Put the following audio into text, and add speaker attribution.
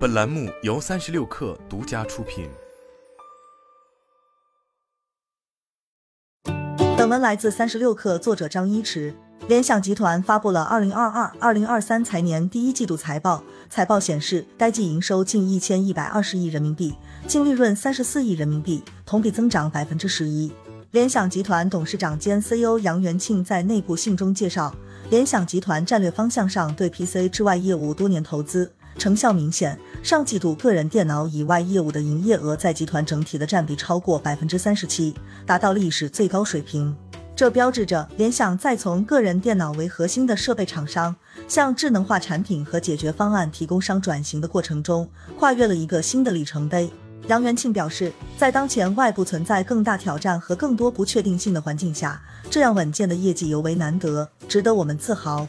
Speaker 1: 本栏目由三十六氪独家出品。
Speaker 2: 本文来自三十六氪，作者张一驰。联想集团发布了二零二二二零二三财年第一季度财报，财报显示，该季营收近一千一百二十亿人民币，净利润三十四亿人民币，同比增长百分之十一。联想集团董事长兼 CEO 杨元庆在内部信中介绍，联想集团战略方向上对 PC 之外业务多年投资，成效明显。上季度个人电脑以外业务的营业额在集团整体的占比超过百分之三十七，达到历史最高水平。这标志着联想在从个人电脑为核心的设备厂商，向智能化产品和解决方案提供商转型的过程中，跨越了一个新的里程碑。杨元庆表示，在当前外部存在更大挑战和更多不确定性的环境下，这样稳健的业绩尤为难得，值得我们自豪。